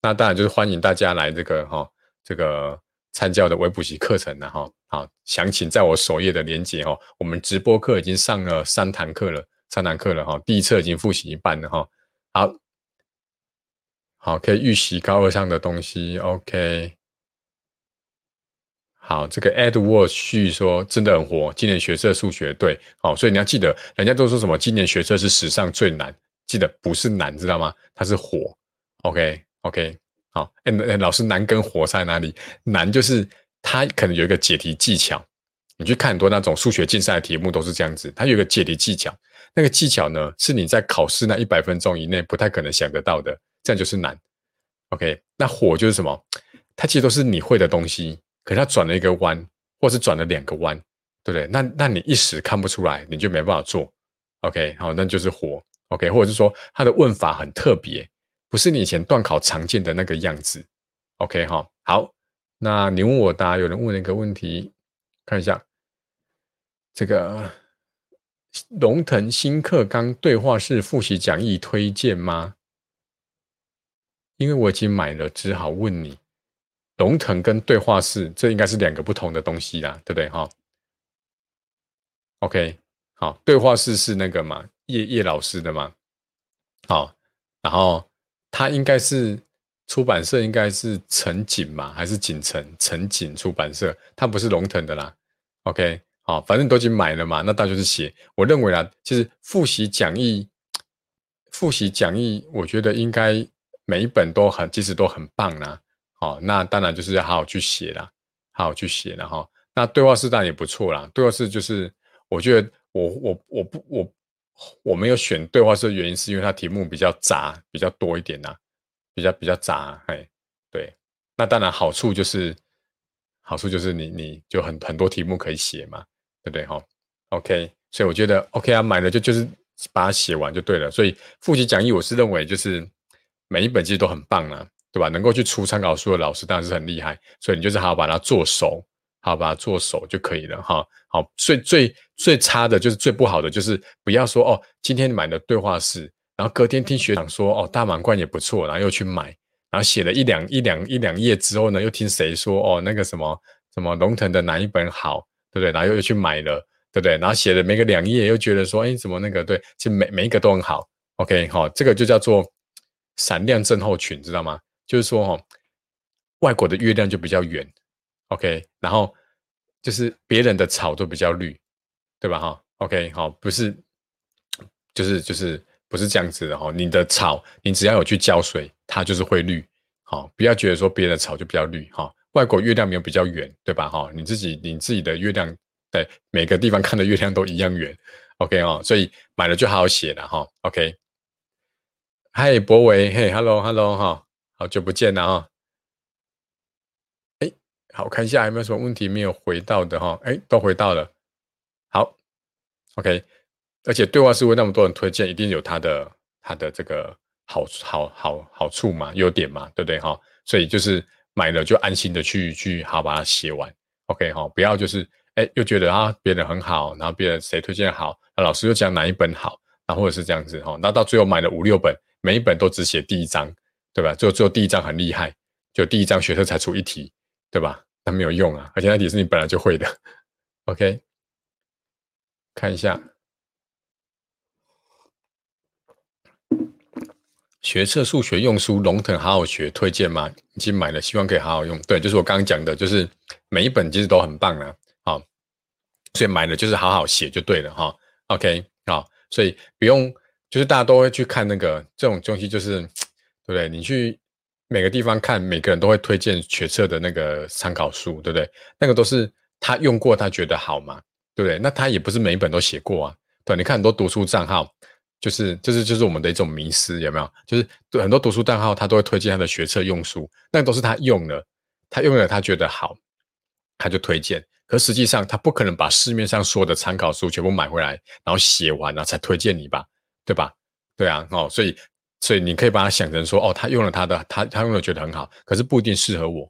Speaker 1: 那当然就是欢迎大家来这个哈，这个参加的微补习课程了哈。好，详情在我首页的连接哦。我们直播课已经上了三堂课了，三堂课了哈。第一册已经复习一半了哈。好，好，可以预习高二上的东西。OK，好，这个 Edward 续说真的很火，今年学测数学对，好，所以你要记得，人家都说什么今年学测是史上最难，记得不是难，知道吗？它是火。OK。OK，好，哎，老师难跟活在哪里？难就是它可能有一个解题技巧。你去看很多那种数学竞赛的题目都是这样子，它有一个解题技巧。那个技巧呢，是你在考试那一百分钟以内不太可能想得到的，这样就是难。OK，那火就是什么？它其实都是你会的东西，可是它转了一个弯，或是转了两个弯，对不对？那那你一时看不出来，你就没办法做。OK，好，那就是火。OK，或者是说它的问法很特别。不是你以前段考常见的那个样子，OK 哈，好，那你问我答，有人问了一个问题，看一下这个龙腾新课纲对话式复习讲义推荐吗？因为我已经买了，只好问你，龙腾跟对话式这应该是两个不同的东西啦，对不对哈？OK，好，对话式是那个嘛，叶叶老师的嘛，好，然后。他应该是出版社，应该是陈景嘛，还是景城？陈景出版社，他不是龙腾的啦。OK，好，反正都已经买了嘛，那大就是写。我认为啊，其实复习讲义，复习讲义，我觉得应该每一本都很，其实都很棒啦。好，那当然就是要好好去写啦，好好去写了哈。那对话式当然也不错啦，对话式就是我觉得我我我不我。我没有选对话式的原因，是因为它题目比较杂，比较多一点呐，比较比较杂，嘿，对。那当然好处就是好处就是你你就很很多题目可以写嘛，对不对哈？OK，所以我觉得 OK 啊，买了就就是把它写完就对了。所以复习讲义我是认为就是每一本其实都很棒啊，对吧？能够去出参考书的老师当然是很厉害，所以你就是好好把它做熟，好把它做熟就可以了哈。好，最最最差的就是最不好的就是不要说哦，今天买的对话式，然后隔天听学长说哦，大满贯也不错，然后又去买。然后写了一两一两一两页之后呢，又听谁说哦那个什么什么龙腾的哪一本好，对不对？然后又去买了，对不对？然后写了没个两页，又觉得说哎怎么那个对，其实每每一个都很好，OK 好，这个就叫做闪亮症候群，知道吗？就是说哦，外国的月亮就比较圆，OK，然后就是别人的草都比较绿，对吧？哈，OK 好，不是，就是就是。不是这样子的哈，你的草，你只要有去浇水，它就是会绿。好，不要觉得说别人的草就比较绿哈。外国月亮没有比较圆，对吧？哈，你自己你自己的月亮，在每个地方看的月亮都一样圆。OK 哦，所以买了就好好写了哈。OK，嗨，博维，嘿，Hello，Hello 哈，好久不见了哈。好看一下有没有什么问题没有回到的哈？哎，都回到了。好，OK。而且对话是为那么多人推荐，一定有它的它的这个好好好好处嘛，优点嘛，对不对哈？所以就是买了就安心的去去好把它写完，OK 哈？不要就是哎又觉得啊别人很好，然后别人谁推荐好，那老师又讲哪一本好，然后或者是这样子哈？那到最后买了五六本，每一本都只写第一章，对吧？最后最后第一章很厉害，就第一章学生才出一题，对吧？那没有用啊，而且那题是你本来就会的，OK？看一下。学测数学用书，龙腾好好学，推荐吗？已经买了，希望可以好好用。对，就是我刚刚讲的，就是每一本其实都很棒啊，好，所以买了就是好好写就对了哈。OK，好，所以不用，就是大家都会去看那个这种东西，就是对不对？你去每个地方看，每个人都会推荐学测的那个参考书，对不对？那个都是他用过，他觉得好嘛，对不对？那他也不是每一本都写过啊，对，你看很多读书账号。就是，就是就是我们的一种迷失，有没有？就是很多读书账号，他都会推荐他的学测用书，那都是他用了，他用了，他觉得好，他就推荐。可实际上，他不可能把市面上所有的参考书全部买回来，然后写完了才推荐你吧？对吧？对啊，哦，所以，所以你可以把它想成说，哦，他用了他的，他他用了觉得很好，可是不一定适合我，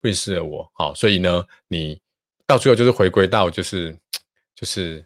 Speaker 1: 不一定适合我。好，所以呢，你到最后就是回归到，就是 就是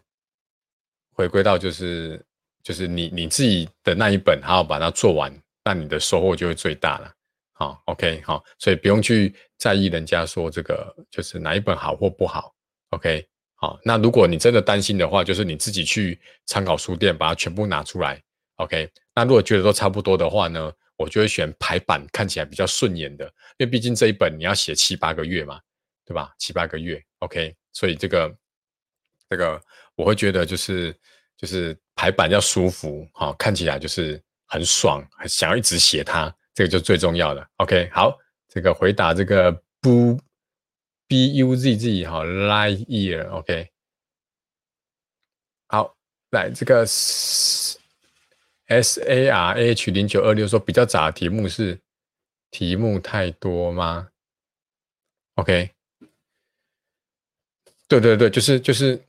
Speaker 1: 回归到就是。就是你你自己的那一本，好好把它做完，那你的收获就会最大了。好，OK，好，所以不用去在意人家说这个就是哪一本好或不好。OK，好，那如果你真的担心的话，就是你自己去参考书店把它全部拿出来。OK，那如果觉得都差不多的话呢，我就会选排版看起来比较顺眼的，因为毕竟这一本你要写七八个月嘛，对吧？七八个月，OK，所以这个这个我会觉得就是就是。排版要舒服，好看起来就是很爽，想要一直写它，这个就最重要的。OK，好，这个回答这个 bu b u z z 好 light year，OK，好，来这个 s a r h 零九二六说比较杂的题目是题目太多吗？OK，对对对，就是就是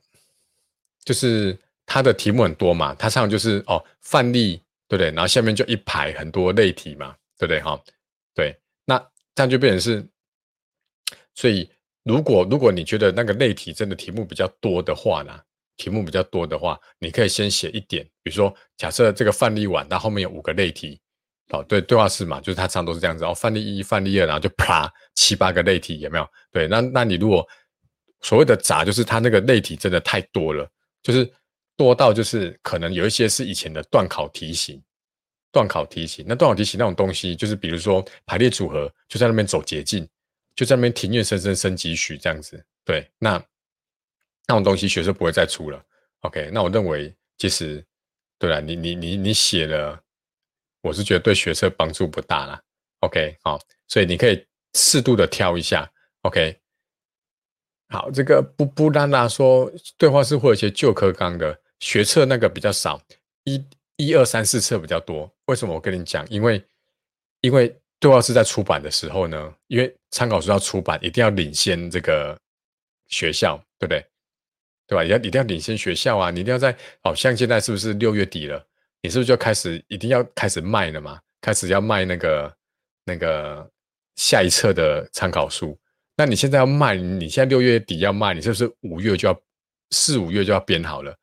Speaker 1: 就是。它的题目很多嘛，它上就是哦范例，对不对？然后下面就一排很多类题嘛，对不对？哈，对，那这样就变成是，所以如果如果你觉得那个类题真的题目比较多的话呢，题目比较多的话，你可以先写一点，比如说假设这个范例完，它后面有五个类题，哦，对，对话式嘛，就是它常都是这样子哦，范例一、范例二，然后就啪七八个类题，有没有？对，那那你如果所谓的杂，就是它那个类题真的太多了，就是。多到就是可能有一些是以前的断考题型，断考题型。那断考题型那种东西，就是比如说排列组合，就在那边走捷径，就在那边庭院深深深几许这样子。对，那那种东西学生不会再出了。OK，那我认为其实对了，你你你你写了，我是觉得对学生帮助不大了。OK，好，所以你可以适度的挑一下。OK。好，这个不不拉拉说对话是会有一些旧课纲的。学测那个比较少，一、一二三四册比较多。为什么我跟你讲？因为，因为对话是在出版的时候呢，因为参考书要出版，一定要领先这个学校，对不对？对吧？你要一定要领先学校啊！你一定要在哦，像现在是不是六月底了？你是不是就开始一定要开始卖了嘛？开始要卖那个那个下一册的参考书？那你现在要卖，你现在六月底要卖，你是不是五月就要四五月就要编好了？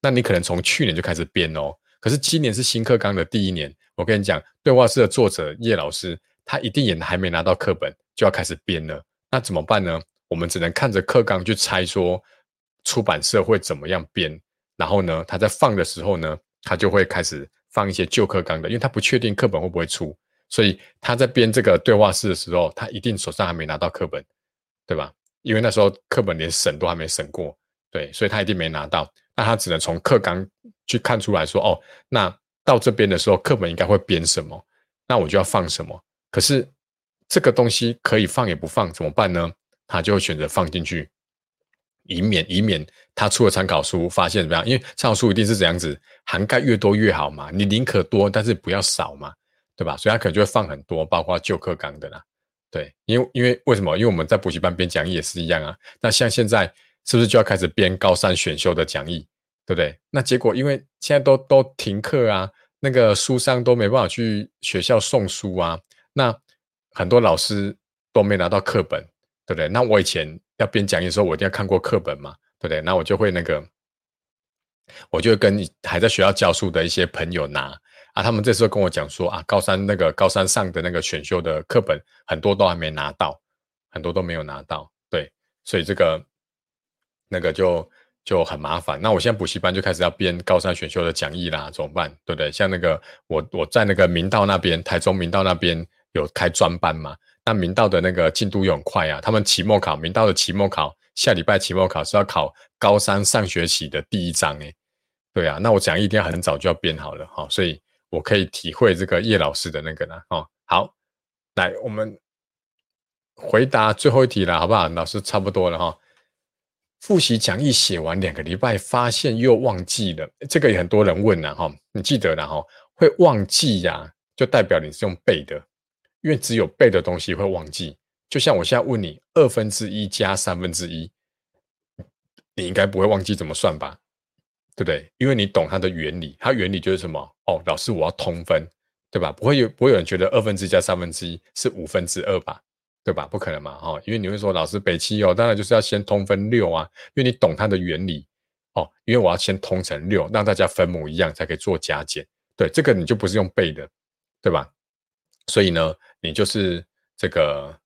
Speaker 1: 那你可能从去年就开始编哦。可是今年是新课纲的第一年，我跟你讲，对话式的作者叶老师，他一定也还没拿到课本就要开始编了。那怎么办呢？我们只能看着课纲去猜说出版社会怎么样编。然后呢，他在放的时候呢，他就会开始放一些旧课纲的，因为他不确定课本会不会出，所以他在编这个对话式的时候，他一定手上还没拿到课本。对吧？因为那时候课本连审都还没审过，对，所以他一定没拿到。那他只能从课纲去看出来说，哦，那到这边的时候，课本应该会编什么，那我就要放什么。可是这个东西可以放也不放，怎么办呢？他就会选择放进去，以免以免他出了参考书发现怎么样？因为参考书一定是这样子，涵盖越多越好嘛，你宁可多，但是不要少嘛，对吧？所以他可能就会放很多，包括旧课纲的啦。对，因为因为为什么？因为我们在补习班编讲义也是一样啊。那像现在是不是就要开始编高三选修的讲义，对不对？那结果因为现在都都停课啊，那个书商都没办法去学校送书啊，那很多老师都没拿到课本，对不对？那我以前要编讲义的时候，我一定要看过课本嘛，对不对？那我就会那个，我就跟还在学校教书的一些朋友拿。啊，他们这时候跟我讲说啊，高三那个高三上的那个选修的课本很多都还没拿到，很多都没有拿到，对，所以这个那个就就很麻烦。那我现在补习班就开始要编高三选修的讲义啦，怎么办？对不对？像那个我我在那个明道那边，台中明道那边有开专班嘛？那明道的那个进度又很快啊，他们期末考，明道的期末考下礼拜期末考是要考高三上学期的第一章诶，对啊，那我讲一定要很早就要编好了哈，所以。我可以体会这个叶老师的那个呢，哦，好，来我们回答最后一题了，好不好？老师差不多了哈。复习讲义写完两个礼拜，发现又忘记了，这个也很多人问了哈。你记得了哈？会忘记呀，就代表你是用背的，因为只有背的东西会忘记。就像我现在问你，二分之一加三分之一，你应该不会忘记怎么算吧？对不对？因为你懂它的原理，它原理就是什么？哦，老师，我要通分，对吧？不会有不会有人觉得二分之一加三分之一是五分之二吧？对吧？不可能嘛，哈！因为你会说，老师北七哦，当然就是要先通分六啊，因为你懂它的原理哦。因为我要先通成六，让大家分母一样才可以做加减。对，这个你就不是用背的，对吧？所以呢，你就是这个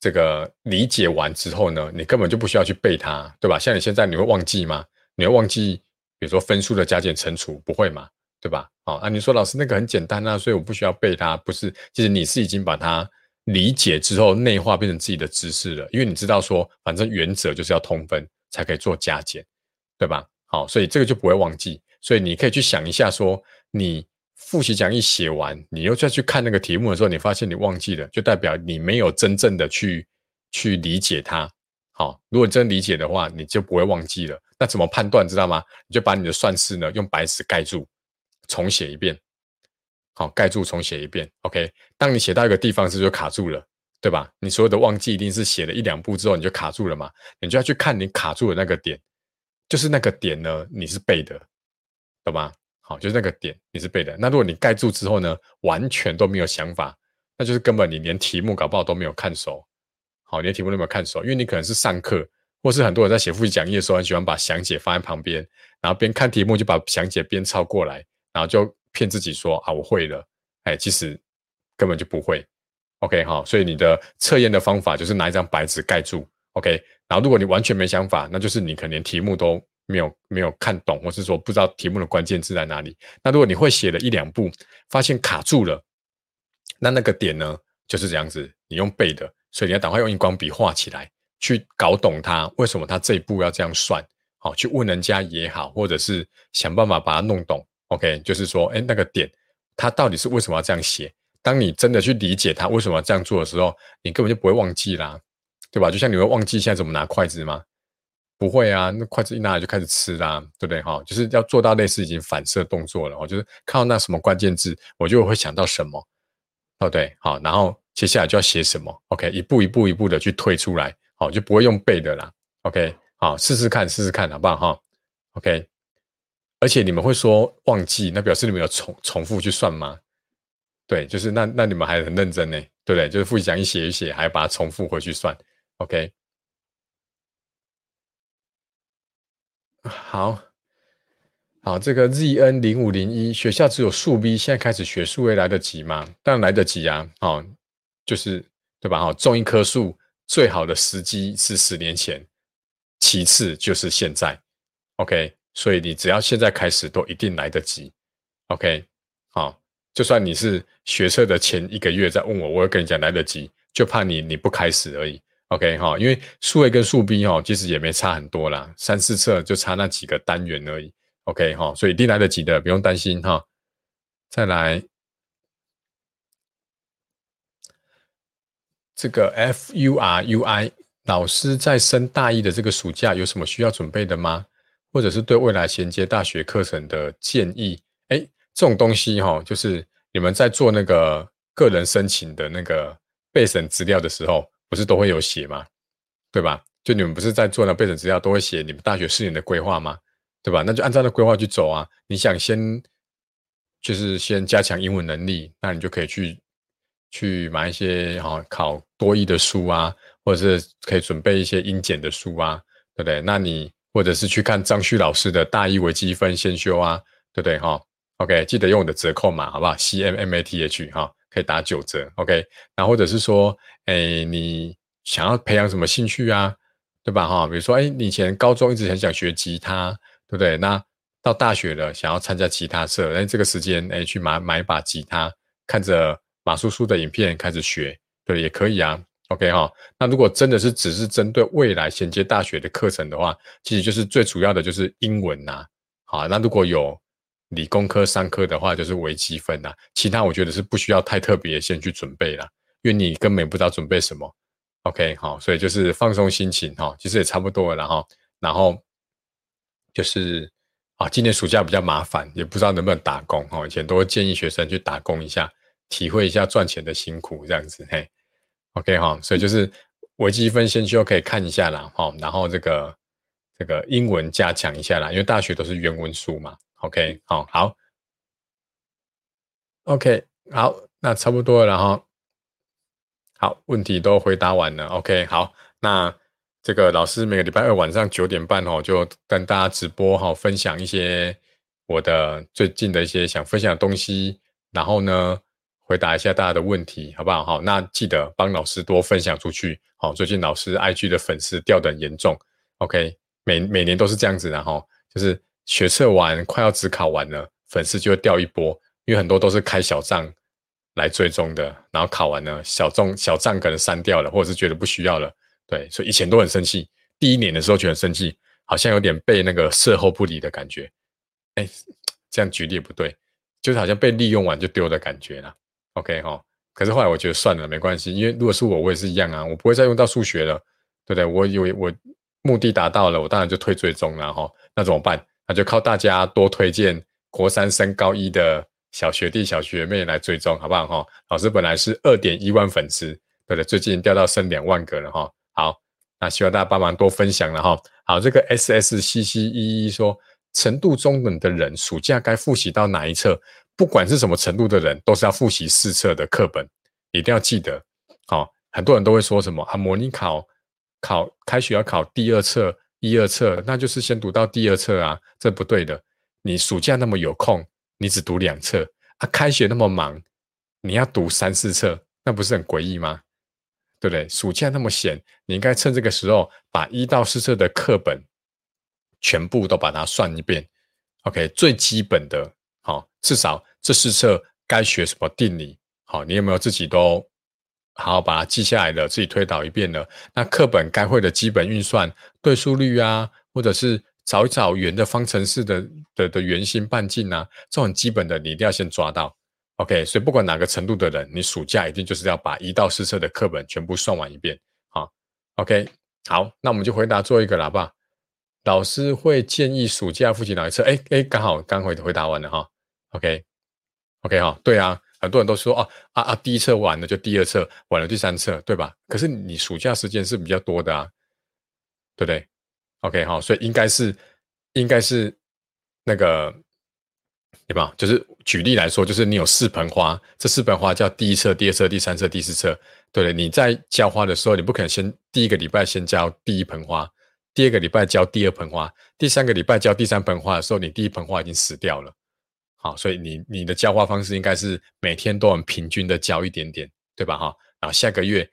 Speaker 1: 这个理解完之后呢，你根本就不需要去背它，对吧？像你现在你会忘记吗？你会忘记，比如说分数的加减乘除，不会嘛？对吧？哦，啊，你说老师那个很简单啊，所以我不需要背它，不是？其实你是已经把它理解之后内化变成自己的知识了，因为你知道说，反正原则就是要通分才可以做加减，对吧？好，所以这个就不会忘记。所以你可以去想一下，说你复习讲义写完，你又再去看那个题目的时候，你发现你忘记了，就代表你没有真正的去去理解它。好，如果真理解的话，你就不会忘记了。那怎么判断，知道吗？你就把你的算式呢用白纸盖住，重写一遍。好，盖住重写一遍。OK，当你写到一个地方时就卡住了，对吧？你所有的忘记一定是写了一两步之后你就卡住了嘛？你就要去看你卡住的那个点，就是那个点呢，你是背的，懂吗？好，就是那个点你是背的。那如果你盖住之后呢，完全都没有想法，那就是根本你连题目搞不好都没有看熟。好，你的题目都没有看熟？因为你可能是上课，或是很多人在写复习讲义的时候，很喜欢把详解放在旁边，然后边看题目就把详解边抄过来，然后就骗自己说啊我会了，哎，其实根本就不会。OK 哈，所以你的测验的方法就是拿一张白纸盖住。OK，然后如果你完全没想法，那就是你可能连题目都没有没有看懂，或是说不知道题目的关键字在哪里。那如果你会写了一两步，发现卡住了，那那个点呢就是这样子，你用背的。所以你要赶快用荧光笔画起来，去搞懂它为什么它这一步要这样算，好去问人家也好，或者是想办法把它弄懂。OK，就是说，哎，那个点它到底是为什么要这样写？当你真的去理解它为什么要这样做的时候，你根本就不会忘记啦，对吧？就像你会忘记现在怎么拿筷子吗？不会啊，那筷子一拿来就开始吃啦，对不对？哈，就是要做到类似已经反射动作了。我就是看到那什么关键字，我就会想到什么。哦对？好，然后接下来就要写什么？OK，一步一步一步的去推出来，好，就不会用背的啦。OK，好，试试看，试试看，好不好？哈，OK。而且你们会说忘记，那表示你们有重重复去算吗？对，就是那那你们还很认真呢，对不对？就是复习讲义写一写，还要把它重复回去算。OK，好，好，这个 ZN 零五零一学校只有数 B，现在开始学数 A 来得及吗？当然来得及啊，哦，就是对吧？哈，种一棵树最好的时机是十年前，其次就是现在。OK。所以你只要现在开始，都一定来得及，OK，好，就算你是学车的前一个月在问我，我会跟你讲来得及，就怕你你不开始而已，OK 哈，因为数 A 跟数 B 哈，其实也没差很多啦，三四册就差那几个单元而已，OK 哈，所以一定来得及的，不用担心哈。再来，这个 FURUI 老师在升大一的这个暑假有什么需要准备的吗？或者是对未来衔接大学课程的建议，哎，这种东西哈，就是你们在做那个个人申请的那个备审资料的时候，不是都会有写吗？对吧？就你们不是在做那备审资料，都会写你们大学四年的规划吗？对吧？那就按照那规划去走啊。你想先就是先加强英文能力，那你就可以去去买一些哈考多译的书啊，或者是可以准备一些英检的书啊，对不对？那你。或者是去看张旭老师的大一微积分先修啊，对不对哈？OK，记得用我的折扣码好不好？C M M A T H 哈，可以打九折。OK，然后或者是说，哎，你想要培养什么兴趣啊，对吧哈？比如说，哎，你以前高中一直很想学吉他，对不对？那到大学了，想要参加吉他社，哎，这个时间哎去买买一把吉他，看着马叔叔的影片开始学，对，也可以啊。OK 哈，那如果真的是只是针对未来衔接大学的课程的话，其实就是最主要的就是英文呐。好，那如果有理工科、商科的话，就是微积分呐。其他我觉得是不需要太特别先去准备了，因为你根本不知道准备什么。OK 好，所以就是放松心情哈，其实也差不多了然后。然后就是啊，今年暑假比较麻烦，也不知道能不能打工哈。以前都会建议学生去打工一下，体会一下赚钱的辛苦这样子嘿。OK 哈，所以就是微积分先修可以看一下啦，哈，然后这个这个英文加强一下啦，因为大学都是原文书嘛。OK，好，好，OK，好，那差不多了哈。好，问题都回答完了。OK，好，那这个老师每个礼拜二晚上九点半哦，就跟大家直播哈，分享一些我的最近的一些想分享的东西，然后呢。回答一下大家的问题，好不好？好，那记得帮老师多分享出去。好，最近老师 IG 的粉丝掉的很严重。OK，每每年都是这样子的哈，就是学测完快要只考完了，粉丝就会掉一波，因为很多都是开小账来追踪的，然后考完了小众小账可能删掉了，或者是觉得不需要了。对，所以以前都很生气，第一年的时候就很生气，好像有点被那个事后不理的感觉。哎，这样举例不对，就是好像被利用完就丢的感觉了。OK 哈，可是后来我觉得算了，没关系，因为如果是我，我也是一样啊，我不会再用到数学了，对不对？我以为我目的达到了，我当然就退追踪了哈。那怎么办？就靠大家多推荐国三升高一的小学弟、小学妹来追踪，好不好哈？老师本来是二点一万粉丝，对不对？最近掉到剩两万个了哈。好，那希望大家帮忙多分享了哈。好，这个 S S C C 一一说，程度中等的人暑假该复习到哪一册？不管是什么程度的人，都是要复习四册的课本，一定要记得。好，很多人都会说什么啊，模拟考考开学要考第二册、一二册，那就是先读到第二册啊，这不对的。你暑假那么有空，你只读两册啊，开学那么忙，你要读三四册，那不是很诡异吗？对不对？暑假那么闲，你应该趁这个时候把一到四册的课本全部都把它算一遍。OK，最基本的。好，至少这四册该学什么定理，好，你有没有自己都好把它记下来了，自己推导一遍了？那课本该会的基本运算、对数率啊，或者是找一找圆的方程式的的的圆心半径啊，这种基本的你一定要先抓到。OK，所以不管哪个程度的人，你暑假一定就是要把一到四册的课本全部算完一遍。好，OK，好，那我们就回答做一个喇叭。老师会建议暑假复习哪一册？哎哎，刚好刚回回答完了哈。OK，OK 哈，对啊，很多人都说哦啊啊，第一册完了就第二册，完了第三册，对吧？可是你暑假时间是比较多的啊，对不对？OK 好，所以应该是应该是那个对吧？就是举例来说，就是你有四盆花，这四盆花叫第一册、第二册、第三册、第四册，对不对，你在浇花的时候，你不可能先第一个礼拜先浇第一盆花，第二个礼拜浇第二盆花，第三个礼拜浇第三盆花的时候，你第一盆花已经死掉了。好，所以你你的浇花方式应该是每天都很平均的浇一点点，对吧？哈，然后下个月，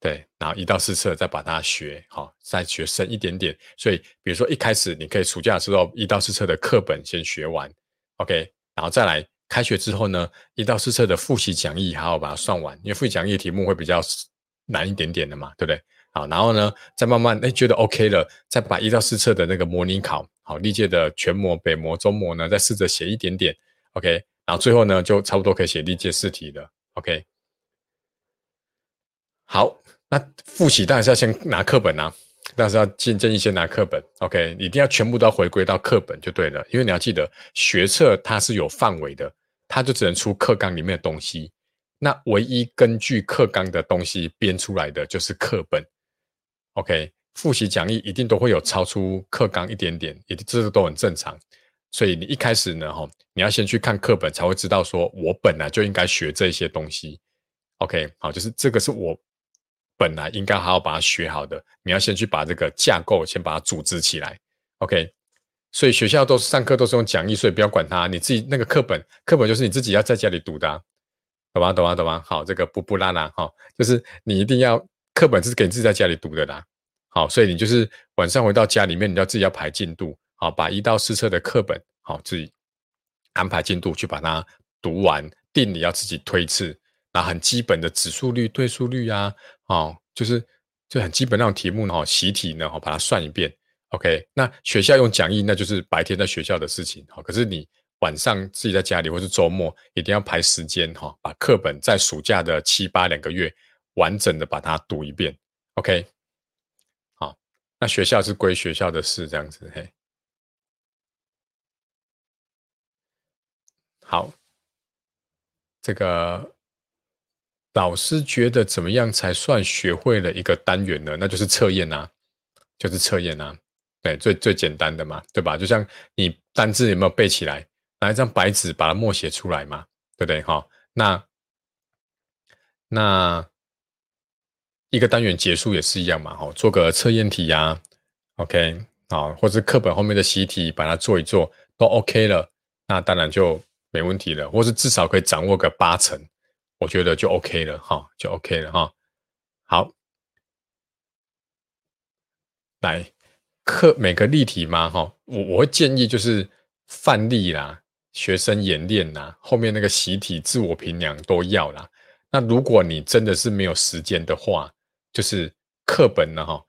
Speaker 1: 对，然后一到四册再把它学好，再学深一点点。所以，比如说一开始你可以暑假的时候一到四册的课本先学完，OK，然后再来开学之后呢，一到四册的复习讲义好好把它算完，因为复习讲义题目会比较难一点点的嘛，对不对？好，然后呢，再慢慢哎觉得 OK 了，再把一到四册的那个模拟考，好历届的全模、北模、中模呢，再试着写一点点。OK，然后最后呢，就差不多可以写历届试题了。OK，好，那复习当然是要先拿课本啊，但是要建建议先拿课本。OK，一定要全部都要回归到课本就对了，因为你要记得学测它是有范围的，它就只能出课纲里面的东西。那唯一根据课纲的东西编出来的就是课本。OK，复习讲义一定都会有超出课纲一点点，也这个都很正常。所以你一开始呢，哈，你要先去看课本，才会知道说，我本来就应该学这些东西。OK，好，就是这个是我本来应该好好把它学好的。你要先去把这个架构先把它组织起来。OK，所以学校都是上课都是用讲义，所以不要管它。你自己那个课本，课本就是你自己要在家里读的，懂吗？懂吗？懂吗？好，这个布布拉拉，哈，就是你一定要课本是给你自己在家里读的啦。好，所以你就是晚上回到家里面，你要自己要排进度。好，把一到四册的课本，好自己安排进度去把它读完。定理要自己推次，那很基本的指数率、对数率啊，哦，就是就很基本那种题目呢，习题呢，哈，把它算一遍。OK，那学校用讲义，那就是白天在学校的事情。好，可是你晚上自己在家里或是周末，一定要排时间哈，把课本在暑假的七八两个月完整的把它读一遍。OK，好，那学校是归学校的事，这样子嘿。好，这个老师觉得怎么样才算学会了一个单元呢？那就是测验啊，就是测验啊，对，最最简单的嘛，对吧？就像你单字有没有背起来，拿一张白纸把它默写出来嘛，对不对？哈，那那一个单元结束也是一样嘛，哈，做个测验题呀，OK，啊，或者课本后面的习题把它做一做，都 OK 了，那当然就。没问题了，或是至少可以掌握个八成，我觉得就 OK 了哈，就 OK 了哈。好，来课每个例题嘛哈，我我会建议就是范例啦、学生演练啦，后面那个习题、自我评量都要啦。那如果你真的是没有时间的话，就是课本呢哈，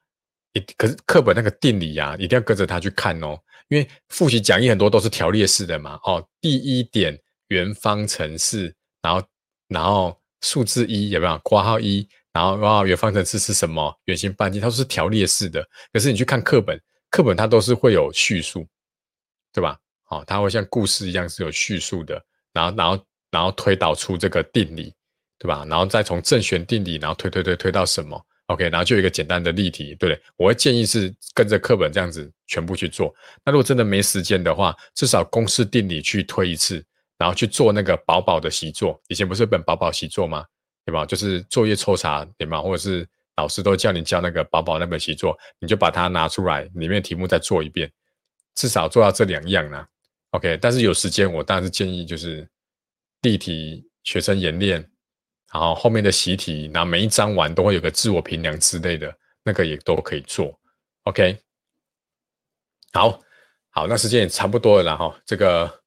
Speaker 1: 一可是课本那个定理呀，一定要跟着他去看哦。因为复习讲义很多都是条列式的嘛，哦，第一点原方程式，然后然后数字一有没有括号一，然后括号原方程式是什么？圆形半径，它都是条列式的。可是你去看课本，课本它都是会有叙述，对吧？哦，它会像故事一样是有叙述的，然后然后然后推导出这个定理，对吧？然后再从正弦定理，然后推推推推到什么？OK，然后就有一个简单的例题，对不对？我会建议是跟着课本这样子全部去做。那如果真的没时间的话，至少公式定理去推一次，然后去做那个薄薄的习作。以前不是有本薄薄习作吗？对吧？就是作业抽查，对吗？或者是老师都叫你教那个薄薄那本习作，你就把它拿出来，里面题目再做一遍，至少做到这两样呢。OK，但是有时间，我当然是建议就是例题学生演练。然后后面的习题，然后每一章完都会有个自我评量之类的，那个也都可以做。OK，好，好，那时间也差不多了哈。这个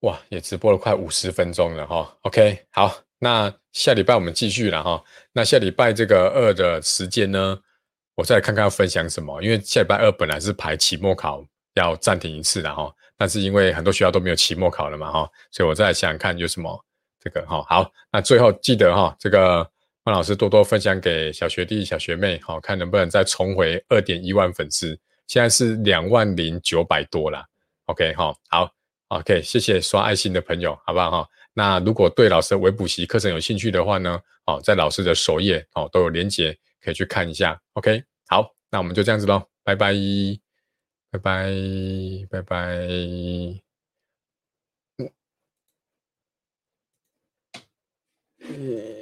Speaker 1: 哇，也直播了快五十分钟了哈。OK，好，那下礼拜我们继续了哈。那下礼拜这个二的时间呢，我再看看要分享什么。因为下礼拜二本来是排期末考要暂停一次的哈，但是因为很多学校都没有期末考了嘛哈，所以我再想想看有什么。这个哈好，那最后记得哈，这个方老师多多分享给小学弟、小学妹，好看能不能再重回二点一万粉丝，现在是两万零九百多了。OK 哈，好，OK，谢谢刷爱心的朋友，好不好哈？那如果对老师的微补习课程有兴趣的话呢，哦，在老师的首页哦都有连接，可以去看一下。OK，好，那我们就这样子喽，拜拜，拜拜，拜拜。Yeah.